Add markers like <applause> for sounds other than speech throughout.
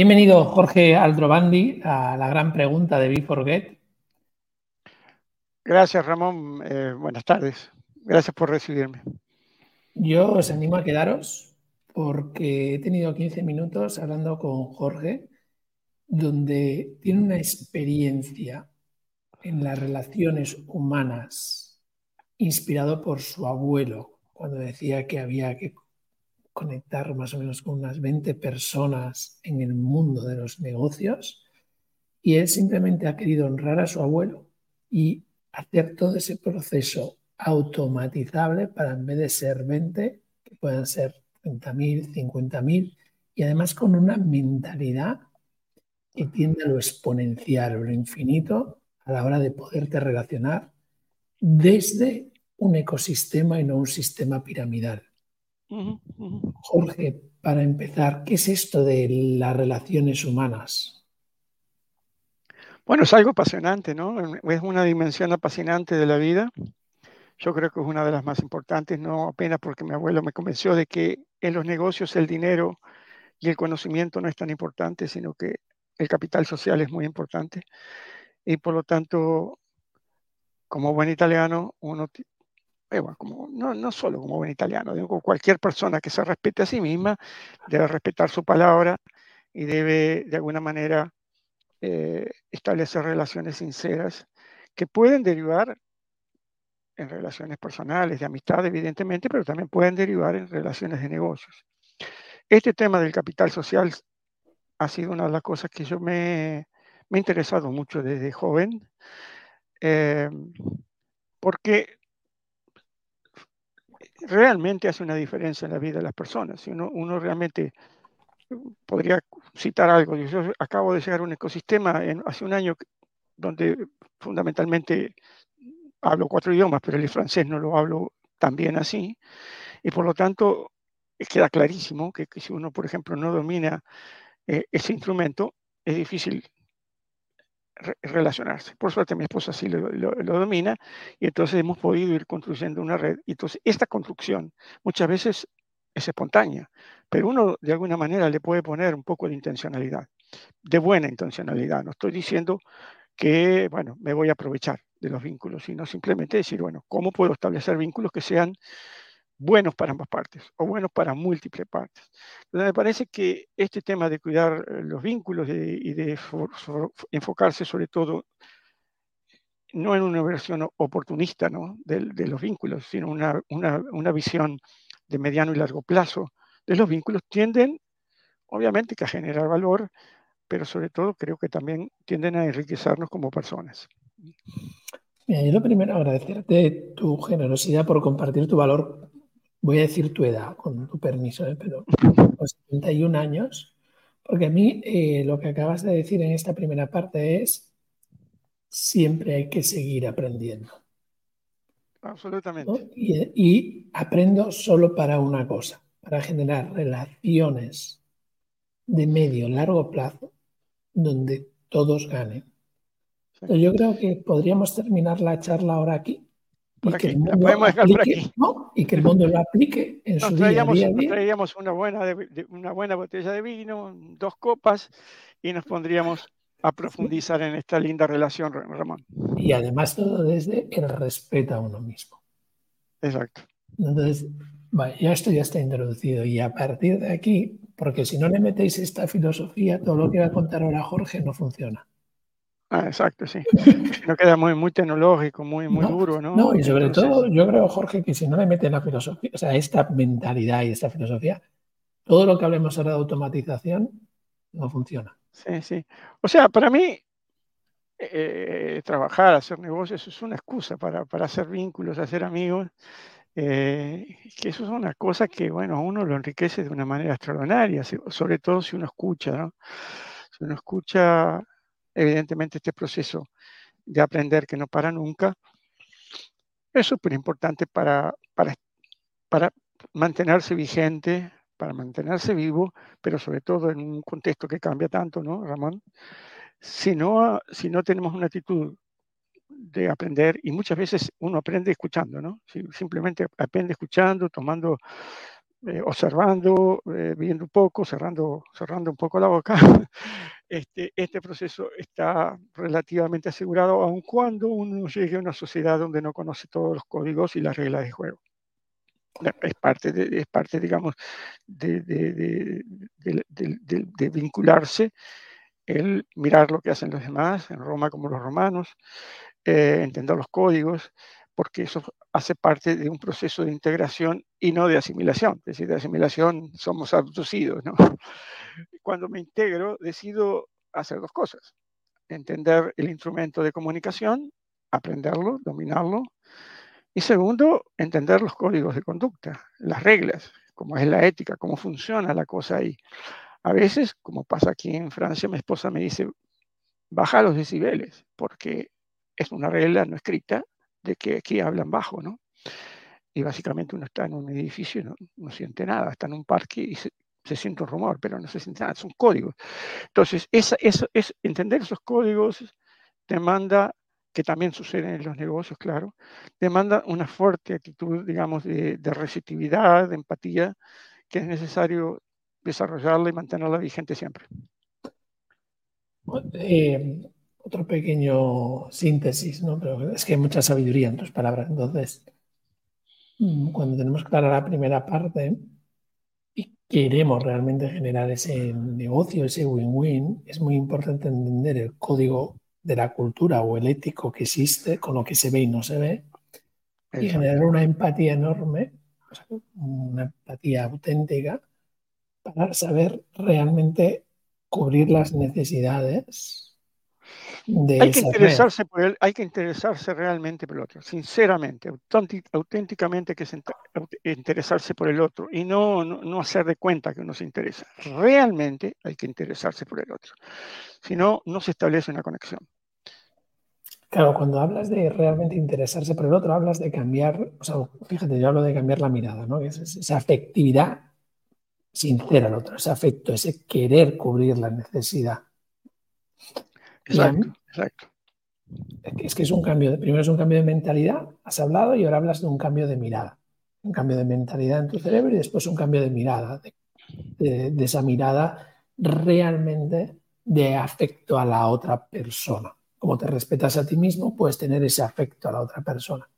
Bienvenido, Jorge Aldrovandi, a la gran pregunta de Be4Get. Gracias, Ramón. Eh, buenas tardes. Gracias por recibirme. Yo os animo a quedaros porque he tenido 15 minutos hablando con Jorge, donde tiene una experiencia en las relaciones humanas inspirado por su abuelo, cuando decía que había que conectar más o menos con unas 20 personas en el mundo de los negocios y él simplemente ha querido honrar a su abuelo y hacer todo ese proceso automatizable para en vez de ser 20, que puedan ser 30.000, 50.000 y además con una mentalidad que tiende a lo exponencial o lo infinito a la hora de poderte relacionar desde un ecosistema y no un sistema piramidal. Jorge, para empezar, ¿qué es esto de las relaciones humanas? Bueno, es algo apasionante, ¿no? Es una dimensión apasionante de la vida. Yo creo que es una de las más importantes, no apenas porque mi abuelo me convenció de que en los negocios el dinero y el conocimiento no es tan importante, sino que el capital social es muy importante. Y por lo tanto, como buen italiano, uno eh, como, no, no, solo como buen italiano, digo, cualquier persona que se respete a sí misma debe respetar su palabra y debe de alguna manera eh, establecer relaciones sinceras que pueden derivar en relaciones personales, de amistad, evidentemente, pero también pueden derivar en relaciones de negocios. Este tema del capital social ha sido una de las cosas que yo me, me he interesado mucho desde joven, eh, porque realmente hace una diferencia en la vida de las personas. Si uno, uno realmente podría citar algo, yo acabo de llegar a un ecosistema en, hace un año donde fundamentalmente hablo cuatro idiomas, pero el francés no lo hablo tan bien así, y por lo tanto queda clarísimo que, si uno, por ejemplo, no domina eh, ese instrumento, es difícil relacionarse. Por suerte mi esposa sí lo, domina y entonces hemos podido ir construyendo una red. Y entonces esta construcción muchas veces es espontánea, pero uno de alguna manera le puede poner un poco de intencionalidad, de buena intencionalidad. No estoy diciendo que, bueno, me voy a aprovechar de los vínculos, sino simplemente decir, bueno, ¿cómo puedo establecer vínculos que sean buenos para ambas partes o buenos para múltiples partes. me parece que este tema de cuidar eh, los vínculos y de enfocarse sobre todo no en una versión oportunista de, los vínculos, sino una, una, visión de mediano y largo plazo de los vínculos, tienden obviamente que a generar valor, pero sobre todo creo que también tienden a enriquecernos como personas. Mira, yo lo primero agradecerte tu generosidad por compartir tu valor voy a decir tu edad, con tu permiso, ¿eh? pero <laughs> 71 años, porque a mí eh, lo que acabas de decir en esta primera parte es, siempre hay que seguir aprendiendo. Absolutamente. Y, aprendo solo para una cosa, para generar relaciones de medio largo plazo donde todos ganen. Yo creo que podríamos terminar la charla ahora aquí y Que el mundo por aquí. Y que el mundo lo aplique en su traíamos, día, Nos traíamos una buena, una buena botella de vino, dos copas, y nos pondríamos a profundizar en esta linda relación, Ramón. Y además todo desde el respeto a uno mismo. Exacto. Entonces, ya esto ya está introducido y a partir de aquí, porque si no le metéis esta filosofía, todo lo que va a contar ahora Jorge no funciona. Ah, exacto, sí. <laughs> No queda muy, muy tecnológico, muy, muy duro, ¿no? No, y sobre todo, yo creo, Jorge, que si no le meten la filosofía, o sea, esta mentalidad y esta filosofía, todo lo que hablemos ahora de automatización no funciona. Sí, sí. O sea, para mí, eh, trabajar, hacer negocios es una excusa para, para hacer vínculos, hacer amigos. Eh, que eso es una cosa que, bueno, a uno lo enriquece de una manera extraordinaria, sobre todo si uno escucha, ¿no? Si uno escucha evidentemente este proceso de aprender que no para nunca es súper importante para, para, para mantenerse vigente, para mantenerse vivo, pero sobre todo en un contexto que cambia tanto, ¿no, Ramón? Si no, si no tenemos una actitud de aprender, y muchas veces uno aprende escuchando, ¿no? Simplemente aprende escuchando, tomando eh, observando, eh, viendo un poco, cerrando, cerrando un poco la boca, <laughs> este, este proceso está relativamente asegurado, aun cuando uno llegue a una sociedad donde no conoce todos los códigos y las reglas de juego. Es parte, es parte digamos, de, de, de vincularse, el mirar lo que hacen los demás, en Roma como los romanos, eh, entender los códigos, porque eso hace parte de un proceso de integración y no de asimilación. Es decir, de asimilación somos abducidos. ¿no? <laughs> Cuando me integro, decido hacer dos cosas. Entender el instrumento de comunicación, aprenderlo, dominarlo. Y segundo, entender los códigos de conducta, las reglas, cómo es la ética, cómo funciona la cosa ahí. A veces, como pasa aquí en Francia, mi esposa me dice, baja los decibeles, porque es una regla no escrita de que aquí hablan bajo, ¿no? Y básicamente uno está en un edificio y no, siente nada, está en un parque y se, siente un rumor, pero no se siente nada, son códigos. Entonces, esa, eso, es, entender esos códigos demanda, que también sucede en los negocios, claro, demanda una fuerte actitud, digamos, de, de receptividad, de empatía, que es necesario desarrollarla y mantenerla vigente siempre. Eh, otro pequeño síntesis, ¿no? Pero es que hay mucha sabiduría en tus palabras. Entonces, mm, cuando tenemos clara la primera parte y queremos realmente generar ese negocio, ese win-win, es muy importante entender el código de la cultura o el ético que existe, con lo que se ve y no se ve, y generar una empatía enorme, una empatía auténtica, para saber realmente cubrir las necesidades hay que, interesarse por él, hay que interesarse realmente por el otro, sinceramente, auténticamente que interesarse por el otro y no, no, hacer de cuenta que uno se interesa. Realmente hay que interesarse por el otro. Si no, no se establece una conexión. Claro, cuando hablas de realmente interesarse por el otro, hablas de cambiar, o sea, fíjate, yo hablo de cambiar la mirada, ¿no? esa afectividad sincera al otro, ese afecto, ese querer cubrir la necesidad. Exacto, exacto. Es que es un cambio, de, primero es un cambio de mentalidad, has hablado y ahora hablas de un cambio de mirada. Un cambio de mentalidad en tu cerebro y después un cambio de mirada, de, esa mirada realmente de afecto a la otra persona. Como te respetas a ti mismo, puedes tener ese afecto a la otra persona.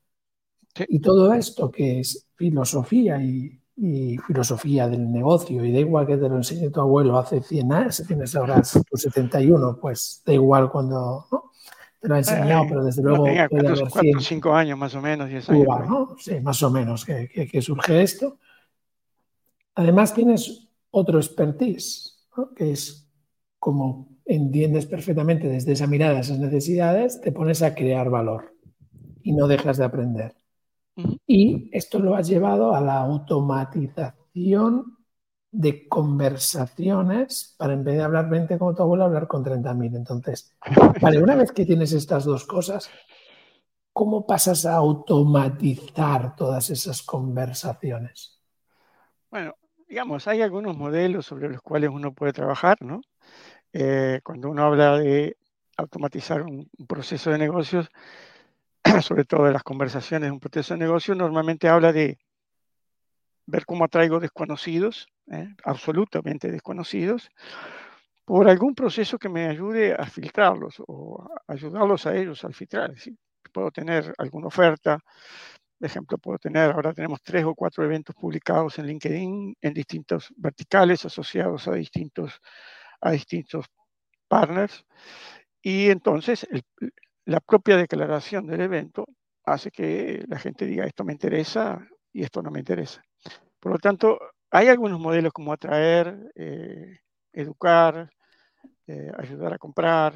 Y todo esto que es filosofía y, y filosofía del negocio, y da igual que te lo enseñe tu abuelo hace 100 años, tienes ahora tu 71, pues da igual cuando te lo ha enseñado, pero desde luego... Tenía 4, 5 años más o menos. Sí, más o menos que, que, surge esto. Además tienes otro expertise, que es como entiendes perfectamente desde esa mirada esas necesidades, te pones a crear valor y no dejas de aprender. Y esto lo has llevado a la automatización de conversaciones para en vez de hablar 20 como tu abuelo, hablar con 30.000. Entonces, vale, una vez que tienes estas dos cosas, ¿cómo pasas a automatizar todas esas conversaciones? Bueno, digamos, hay algunos modelos sobre los cuales uno puede trabajar, ¿no? Eh, cuando uno habla de automatizar un proceso de negocios, <clears throat> sobre todo de las conversaciones de un proceso de negocio, normalmente habla de ver cómo atraigo desconocidos, ¿eh? absolutamente desconocidos, por algún proceso que me ayude a filtrarlos o ayudarlos a ellos al filtrar. puedo tener alguna oferta, por ejemplo, puedo tener, ahora tenemos tres o cuatro eventos publicados en LinkedIn en distintos verticales asociados a distintos, a distintos partners. Y entonces el, la propia declaración del evento hace que la gente diga esto me interesa y esto no me interesa. Por lo tanto, hay algunos modelos como atraer, eh, educar, eh, ayudar a comprar,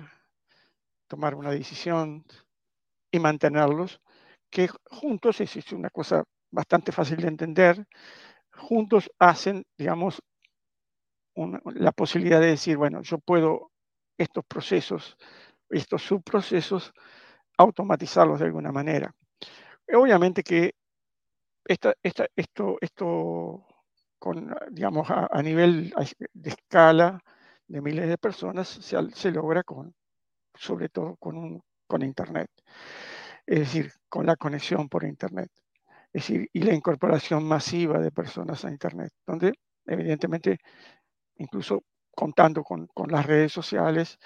tomar una decisión y mantenerlos, que juntos, es una cosa bastante fácil de entender, juntos hacen, digamos, la posibilidad de decir, bueno, yo puedo estos procesos estos subprocesos, automatizarlos de alguna manera. Obviamente que esta, esto, esto con, digamos, a, nivel de escala de miles de personas se, se logra con, sobre todo con, un, con Internet, es decir, con la conexión por Internet. Es decir, y la incorporación masiva de personas a Internet, donde evidentemente, incluso contando con, las redes sociales,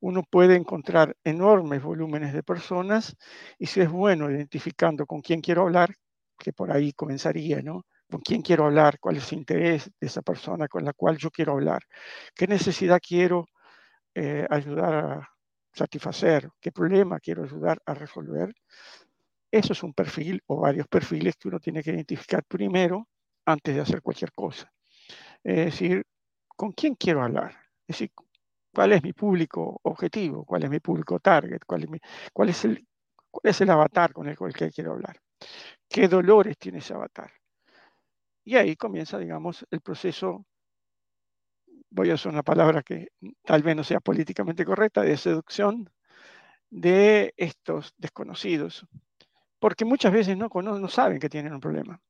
uno puede encontrar enormes volúmenes de personas y si es bueno identificando con quién quiero hablar, que por ahí comenzaría, ¿no? Con quién quiero hablar, cuál es el interés de esa persona con la cual yo quiero hablar, qué necesidad quiero eh, ayudar a satisfacer, qué problema quiero ayudar a resolver. Eso es un perfil o varios perfiles que uno tiene que identificar primero antes de hacer cualquier cosa. Es decir, ¿con quién quiero hablar? Es decir, ¿cuál es mi público objetivo? ¿Cuál es mi público target? ¿Cuál es, el, avatar con el cual quiero hablar? ¿Qué dolores tiene ese avatar? Y ahí comienza, digamos, el proceso, voy a usar una palabra que tal vez no sea políticamente correcta, de seducción de estos desconocidos, porque muchas veces no, no saben que tienen un problema,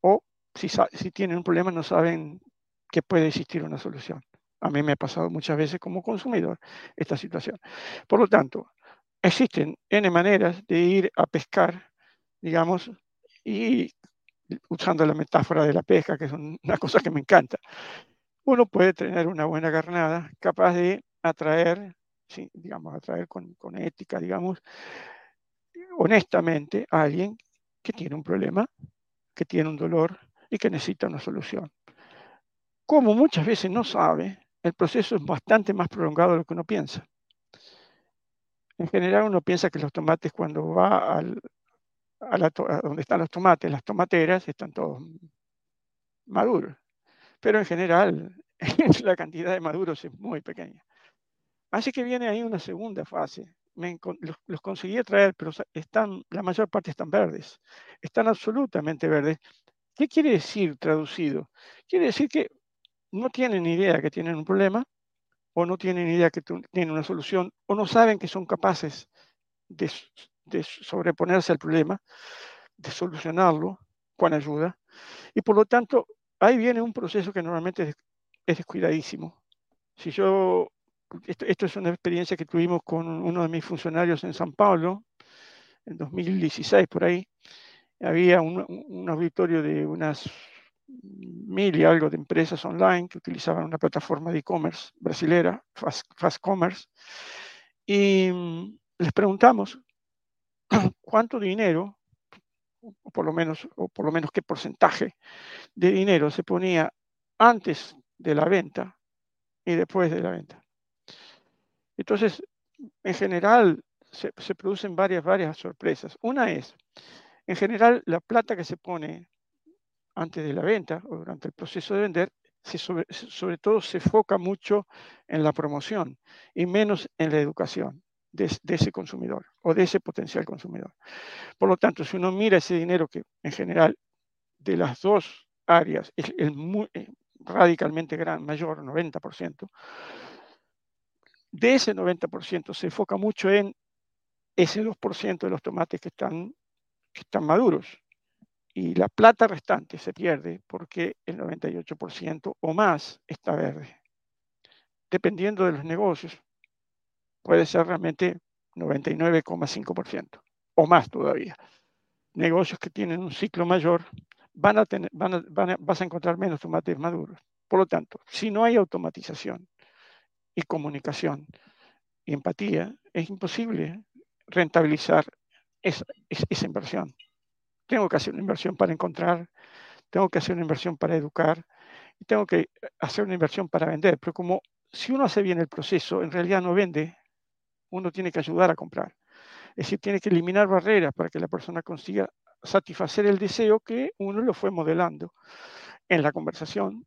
o si tienen un problema no saben que puede existir una solución. A mí me ha pasado muchas veces como consumidor esta situación. Por lo tanto, existen N maneras de ir a pescar, digamos, y usando la metáfora de la pesca, que es una cosa que me encanta, uno puede tener una buena carnada capaz de atraer, digamos, atraer con, con ética, digamos, honestamente a alguien que tiene un problema, que tiene un dolor y que necesita una solución. Como muchas veces no sabe, el proceso es bastante más prolongado de lo que uno piensa. En general uno piensa que los tomates cuando va al, a, donde están los tomates, las tomateras, están todos maduros. Pero en general <laughs> la cantidad de maduros es muy pequeña. Así que viene ahí una segunda fase. los, conseguí traer, pero están, la mayor parte están verdes. Están absolutamente verdes. ¿Qué quiere decir traducido? Quiere decir que no tienen idea que tienen un problema, o no tienen idea que tienen una solución, o no saben que son capaces de sobreponerse al problema, de solucionarlo con ayuda. Y por lo tanto, ahí viene un proceso que normalmente es, descuidadísimo. Si yo, esto, es una experiencia que tuvimos con uno de mis funcionarios en San Pablo, en 2016 por ahí, había un, auditorio de unas mil y algo de empresas online que utilizaban una plataforma de e-commerce brasilera, Fast, Commerce, y mm, les preguntamos <clears throat> cuánto dinero, o por lo menos, o por lo menos qué porcentaje de dinero se ponía antes de la venta y después de la venta. Entonces, en general, se, producen varias, varias sorpresas. Una es, en general, la plata que se pone antes de la venta o durante el proceso de vender, sobre, todo se enfoca mucho en la promoción y menos en la educación de, ese consumidor o de ese potencial consumidor. Por lo tanto, si uno mira ese dinero que en general de las dos áreas es el eh, radicalmente gran, mayor, 90%, de ese 90% se enfoca mucho en ese 2% de los tomates que están maduros. Y la plata restante se pierde porque el 98% o más está verde. Dependiendo de los negocios, puede ser realmente 99,5% o más todavía. Negocios que tienen un ciclo mayor van a tener, van vas a encontrar menos tomates maduros. Por lo tanto, si no hay automatización y comunicación y empatía, es imposible rentabilizar esa, esa inversión. Tengo que hacer una inversión para encontrar, tengo que hacer una inversión para educar y tengo que hacer una inversión para vender. Pero como si uno hace bien el proceso, en realidad no vende, uno tiene que ayudar a comprar. Es decir, tiene que eliminar barreras para que la persona consiga satisfacer el deseo que uno lo fue modelando en la conversación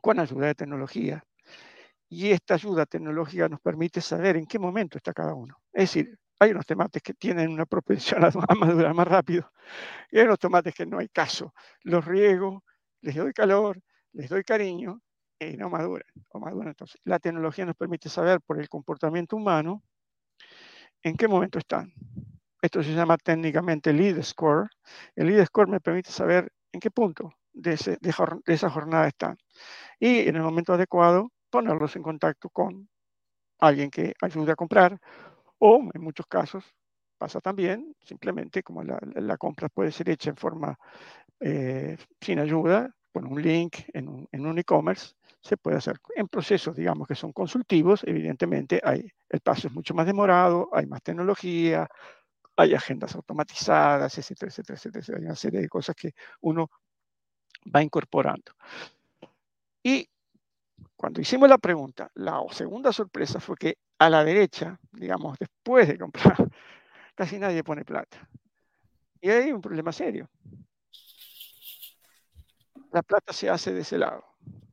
con ayuda de tecnología. Y esta ayuda tecnológica nos permite saber en qué momento está cada uno. Es decir, hay unos tomates que tienen una propensión <laughs> a madurar más rápido y hay unos tomates que no hay caso. Los riego, les doy calor, les doy cariño y no maduran. O maduran. Entonces, la tecnología nos permite saber por el comportamiento humano en qué momento están. Esto se llama técnicamente lead score. El lead score me permite saber en qué punto de, esa jornada están. Y en el momento adecuado, ponerlos en contacto con alguien que ayude a comprar o, en muchos casos, pasa también, simplemente como la, compra puede ser hecha en forma eh, sin ayuda, con un link en un, e-commerce, se puede hacer en procesos, digamos, que son consultivos, evidentemente hay, el paso es mucho más demorado, hay más tecnología, hay agendas automatizadas, etcétera, etcétera, etcétera, hay una serie de cosas que uno va incorporando. Y cuando hicimos la pregunta, la segunda sorpresa fue que a la derecha, digamos, después de comprar, <laughs> casi nadie pone plata. Y hay un problema serio. La plata se hace de ese lado,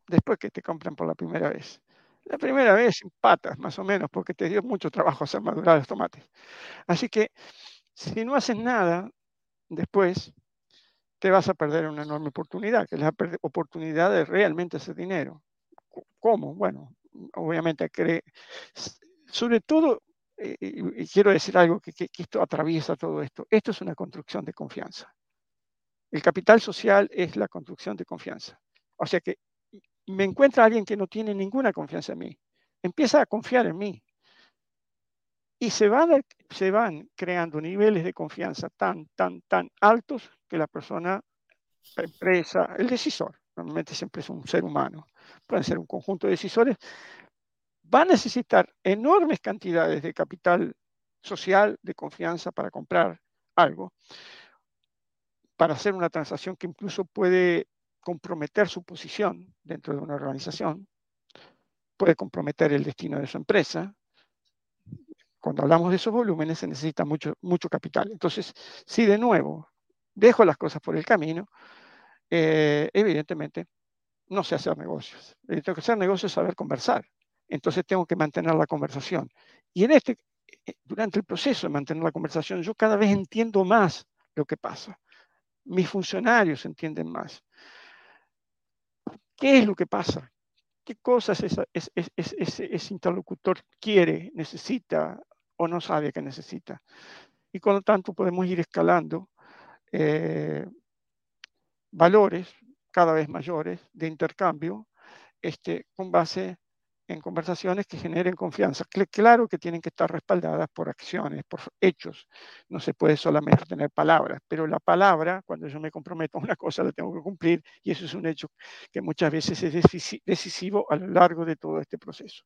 después que te compran por la primera vez. La primera vez empatas, más o menos, porque te dio mucho trabajo hacer madurar los tomates. Así que si no haces nada después, te vas a perder una enorme oportunidad, que es la oportunidad de realmente hacer dinero. ¿Cómo? Bueno, obviamente, sobre todo, eh, y quiero decir algo que, esto atraviesa todo esto, esto es una construcción de confianza. El capital social es la construcción de confianza. O sea que me encuentra alguien que no tiene ninguna confianza en mí, empieza a confiar en mí. Y se van, se van creando niveles de confianza tan, tan, tan altos que la persona, la empresa, el decisor, normalmente siempre es un ser humano, pueden ser un conjunto de decisores, va a necesitar enormes cantidades de capital social, de confianza para comprar algo, para hacer una transacción que incluso puede comprometer su posición dentro de una organización, puede comprometer el destino de su empresa. Cuando hablamos de esos volúmenes se necesita mucho, mucho capital. Entonces, si de nuevo dejo las cosas por el camino, eh, evidentemente no sé hacer negocios. Tengo que hacer negocios es saber conversar. Entonces tengo que mantener la conversación. Y en este, eh, durante el proceso de mantener la conversación, yo cada vez entiendo más lo que pasa. Mis funcionarios entienden más. ¿Qué es lo que pasa? ¿Qué cosas ese, interlocutor quiere, necesita o no sabe que necesita? Y con lo tanto podemos ir escalando eh, valores cada vez mayores de intercambio este, con base en conversaciones que generen confianza. Claro que tienen que estar respaldadas por acciones, por hechos. No se puede solamente tener palabras, pero la palabra, cuando yo me comprometo a una cosa, la tengo que cumplir y eso es un hecho que muchas veces es decisivo a lo largo de todo este proceso.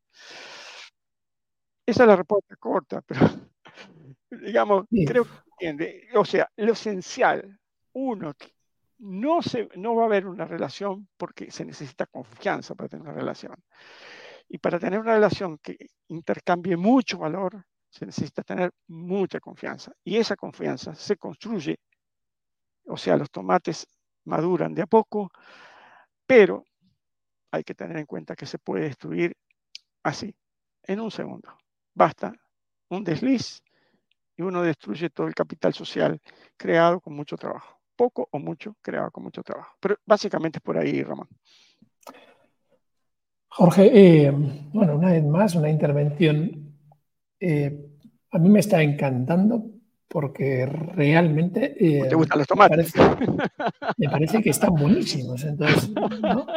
Esa es la respuesta corta, <laughs> pero digamos, creo que entiende. O sea, lo esencial, uno, no, se, no va a haber una relación porque se necesita confianza para tener una relación. Y para tener una relación que intercambie mucho valor, se necesita tener mucha confianza. Y esa confianza se construye, o sea, los tomates maduran de a poco, pero hay que tener en cuenta que se puede destruir así, en un segundo. Basta un desliz y uno destruye todo el capital social creado con mucho trabajo poco o mucho creado con mucho trabajo. Pero básicamente es por ahí, Ramón. Jorge, eh, bueno, una vez más, una intervención. Eh, a mí me está encantando porque realmente... Eh, ¿Te gustan los tomates? <laughs> Me parece, que están buenísimos. Entonces, ¿no?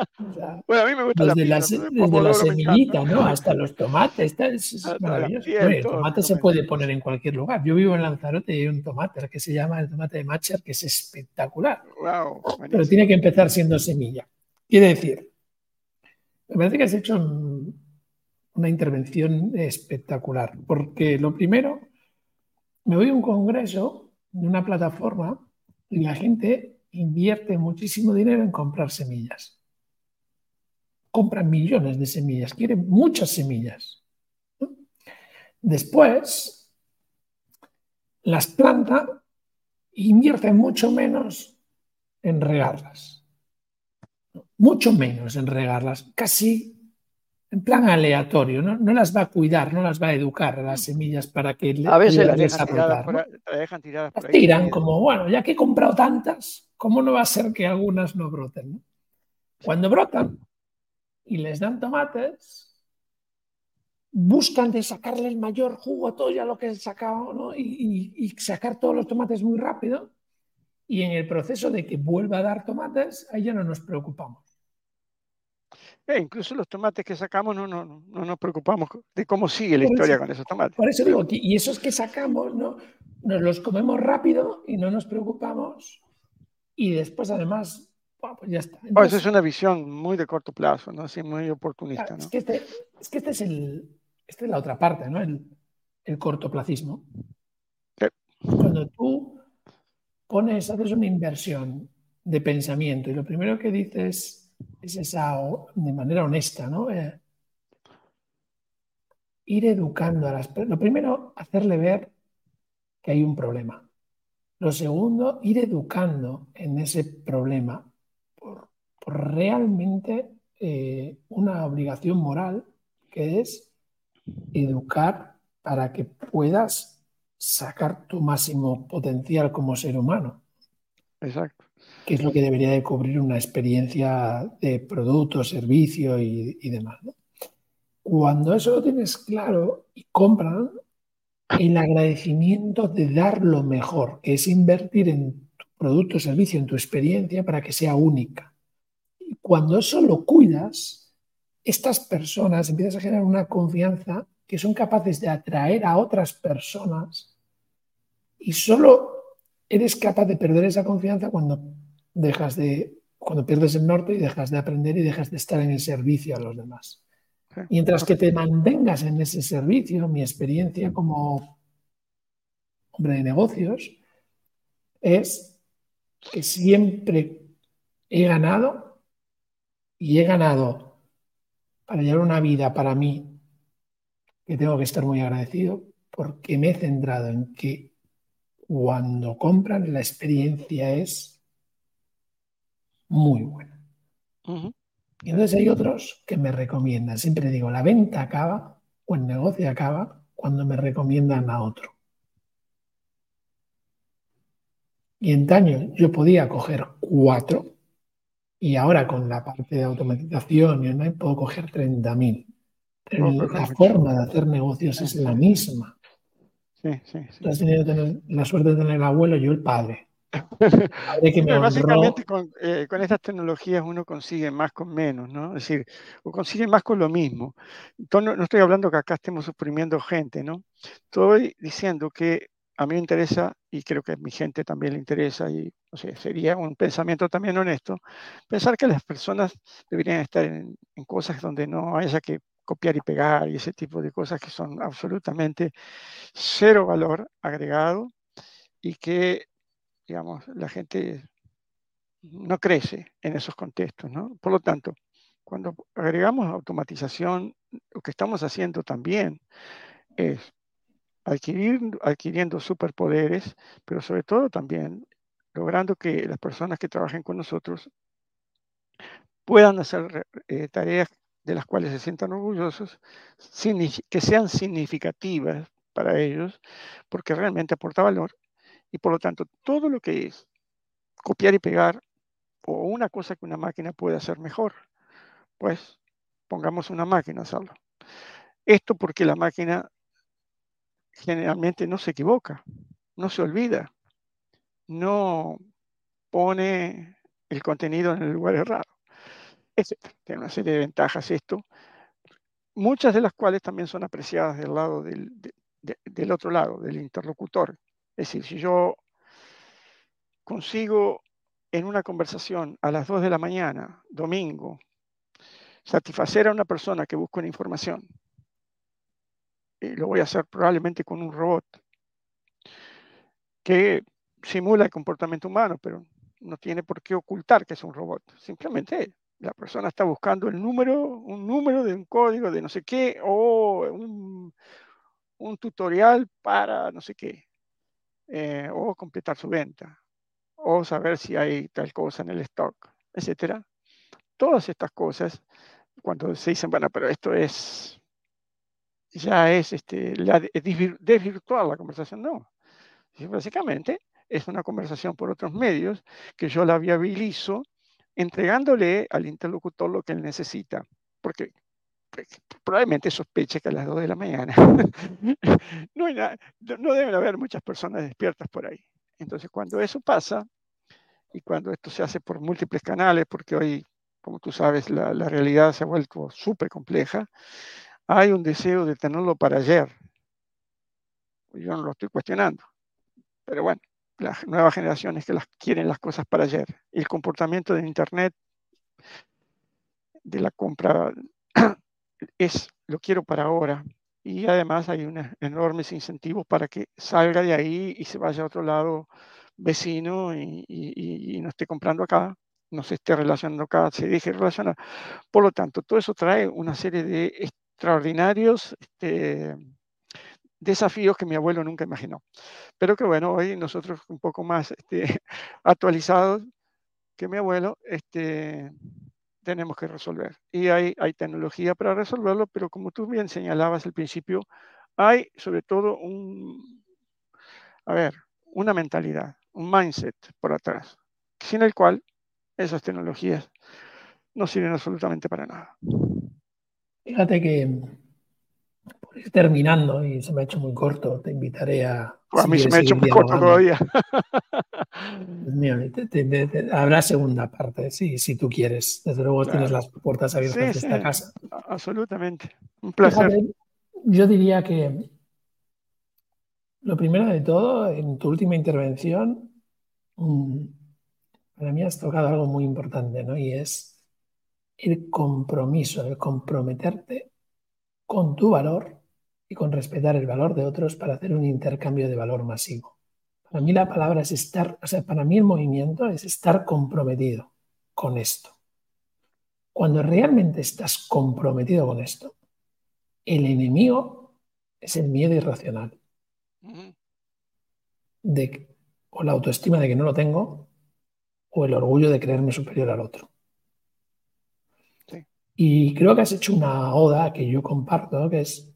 bueno, a mí me gusta desde la, desde la semillita ¿no? hasta los tomates. es, maravilloso. el tomate se puede poner en cualquier lugar. Yo vivo en Lanzarote y hay un tomate que se llama el tomate de Macher, que es espectacular. Wow, pero tiene que empezar siendo semilla. Quiere decir, me parece que has hecho una intervención espectacular, porque lo primero me voy a un congreso de una plataforma y la gente invierte muchísimo dinero en comprar semillas. Compran millones de semillas, quieren muchas semillas. Después, las plantas invierten mucho menos en regarlas. Mucho menos en regarlas, casi en plan aleatorio, ¿no? no las va a cuidar, no las va a educar a las semillas para que a veces las dejan por, dejan tiradas por ahí. Tiran como, bueno, ya que he comprado tantas, ¿cómo no va a ser que algunas no broten? Cuando brotan y les dan tomates, buscan de sacarle el mayor jugo a todo ya lo que han sacado ¿no? y, y sacar todos los tomates muy rápido. Y en el proceso de que vuelva a dar tomates, ahí ya no nos preocupamos. Eh, incluso los tomates que sacamos no, no, no nos preocupamos de cómo sigue la historia con esos tomates. Por eso digo, y esos que sacamos, ¿no? nos los comemos rápido y no nos preocupamos. Y después, además, pues ya está. Esa es una visión muy de corto plazo, ¿no? Así muy oportunista. Es, que este, es que este es el, esta es la otra parte, ¿no? El, el cortoplacismo. Cuando tú pones, haces una inversión de pensamiento y lo primero que dices es esa, de manera honesta, ¿no? Eh, ir educando a las personas. Lo primero, hacerle ver que hay un problema. Lo segundo, ir educando en ese problema por, realmente eh, una obligación moral que es educar para que puedas sacar tu máximo potencial como ser humano. Exacto. Que es lo que debería de cubrir una experiencia de producto, servicio y, demás. Cuando eso lo tienes claro y compran, el agradecimiento de dar lo mejor, que es invertir en tu producto, servicio, en tu experiencia para que sea única. Y cuando eso lo cuidas, estas personas empiezan a generar una confianza que son capaces de atraer a otras personas y solo eres capaz de perder esa confianza cuando dejas de, cuando pierdes el norte y dejas de aprender y dejas de estar en el servicio a los demás. Mientras que te mantengas en ese servicio, mi experiencia como hombre de negocios es que siempre he ganado y he ganado para llevar una vida para mí que tengo que estar muy agradecido porque me he centrado en que cuando compran la experiencia es muy buena. Y entonces hay otros que me recomiendan. Siempre digo, la venta acaba o el negocio acaba cuando me recomiendan a otro. Y en año yo podía coger cuatro y ahora con la parte de automatización y online puedo coger 30.000 la forma de hacer negocios es la misma. Sí, sí, sí. has tenido la suerte de tener el abuelo, yo el padre. <laughs> básicamente eh, con, estas tecnologías uno consigue más con menos, ¿no? Es decir, o consigue más con lo mismo. no, no, estoy hablando que acá estemos suprimiendo gente, ¿no? Estoy diciendo que a mí me interesa, y creo que a mi gente también le interesa, y o sea, sería un pensamiento también honesto, pensar que las personas deberían estar en, en cosas donde no haya que copiar y pegar y ese tipo de cosas que son absolutamente cero valor agregado y que, digamos, la gente no crece en esos contextos, ¿no? Por lo tanto, cuando agregamos automatización, lo que estamos haciendo también es adquirir, adquiriendo superpoderes, pero sobre todo también logrando que las personas que trabajen con nosotros puedan hacer eh, tareas de las cuales se sientan orgullosos, que sean significativas para ellos, porque realmente aporta valor. Y por lo tanto, todo lo que es copiar y pegar o una cosa que una máquina puede hacer mejor, pues pongamos una máquina a hacerlo. Esto porque la máquina generalmente no se equivoca, no se olvida, no pone el contenido en el lugar errado. Tiene una serie de ventajas esto, muchas de las cuales también son apreciadas del lado del, del otro lado, del interlocutor. Es decir, si yo consigo en una conversación a las 2 de la mañana, domingo, satisfacer a una persona que busca una información, y lo voy a hacer probablemente con un robot que simula el comportamiento humano, pero no tiene por qué ocultar que es un robot. Simplemente la persona está buscando el número, un número de un código de no sé qué, o un, tutorial para no sé qué, eh, o completar su venta, o saber si hay tal cosa en el stock, etcétera. Todas estas cosas, cuando se dicen, bueno, pero esto es, ya es, este, la, desvirtuar la conversación, no. Básicamente es una conversación por otros medios que yo la viabilizo entregándole al interlocutor lo que él necesita, porque probablemente sospeche que a las 2 de la mañana <laughs> no, no, deben haber muchas personas despiertas por ahí. Entonces, cuando eso pasa, y cuando esto se hace por múltiples canales, porque hoy, como tú sabes, la, la realidad se ha vuelto súper compleja, hay un deseo de tenerlo para ayer. Yo no lo estoy cuestionando. Pero bueno, las nuevas generaciones que las quieren las cosas para ayer. Y el comportamiento de Internet, de la compra, <clears throat> es lo quiero para ahora. Y además hay unos enormes incentivos para que salga de ahí y se vaya a otro lado vecino y, no esté comprando acá, no se esté relacionando acá, se deje relacionar. Por lo tanto, todo eso trae una serie de extraordinarios este, desafíos que mi abuelo nunca imaginó. Pero que bueno, hoy nosotros un poco más este, <laughs> actualizados que mi abuelo, este, tenemos que resolver. Y hay, tecnología para resolverlo, pero como tú bien señalabas al principio, hay sobre todo un, a ver, una mentalidad, un mindset por atrás, sin el cual esas tecnologías no sirven absolutamente para nada. Fíjate que ir terminando, y se me ha hecho muy corto, te invitaré a... a mí se me ha hecho muy corto todavía. <laughs> habrá segunda parte, sí, si tú quieres. Desde luego tienes las puertas abiertas de esta casa. Absolutamente. Un placer. yo diría que lo primero de todo, en tu última intervención, mm, para mí has tocado algo muy importante, ¿no? Y es el compromiso, el comprometerte con tu valor y con respetar el valor de otros para hacer un intercambio de valor masivo. Para mí la palabra es estar, o sea, para mí el movimiento es estar comprometido con esto. Cuando realmente estás comprometido con esto, el enemigo es el miedo irracional. De, o la autoestima de que no lo tengo, o el orgullo de creerme superior al otro. Y creo que has hecho una oda que yo comparto, que es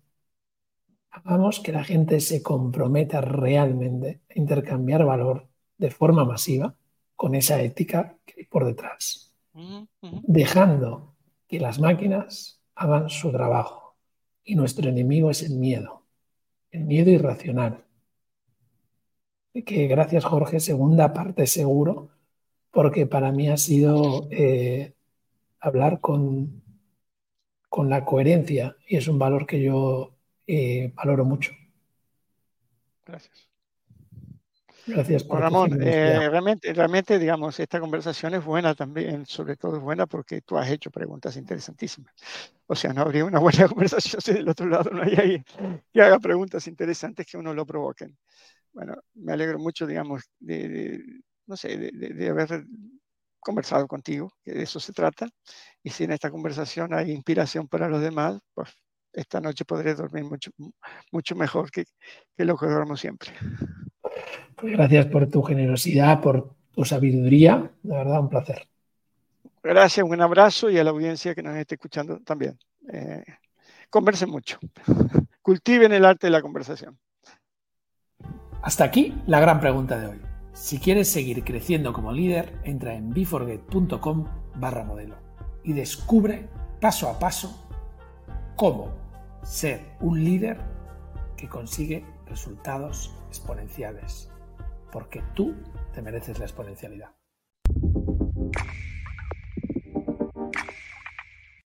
hagamos que la gente se comprometa realmente a intercambiar valor de forma masiva con esa ética que hay por detrás, dejando que las máquinas hagan su trabajo. Y nuestro enemigo es el miedo, el miedo irracional. Que gracias Jorge, segunda parte seguro, porque para mí ha sido eh, hablar con, con la coherencia y es un valor que yo eh, valoro mucho. Gracias. Gracias por Ramón, eh, realmente, realmente, digamos, esta conversación es buena también, sobre todo es buena porque tú has hecho preguntas interesantísimas. O sea, no habría una buena <laughs> conversación si del otro lado no hay alguien que haga preguntas interesantes que uno lo provoquen. Bueno, me alegro mucho, digamos, de, no sé, de, de, haber conversado contigo, que de eso se trata. Y si en esta conversación hay inspiración para los demás, pues esta noche podré dormir mucho, mucho mejor que, lo que duermo siempre. Pues gracias por tu generosidad, por tu sabiduría. De verdad, un placer. Gracias, un abrazo y a la audiencia que nos esté escuchando también. Eh, conversen mucho. <laughs> Cultiven el arte de la conversación. Hasta aquí la gran pregunta de hoy. Si quieres seguir creciendo como líder, entra en beforget.com barra modelo y descubre paso a paso cómo ser un líder que consigue resultados exponenciales, porque tú te mereces la exponencialidad.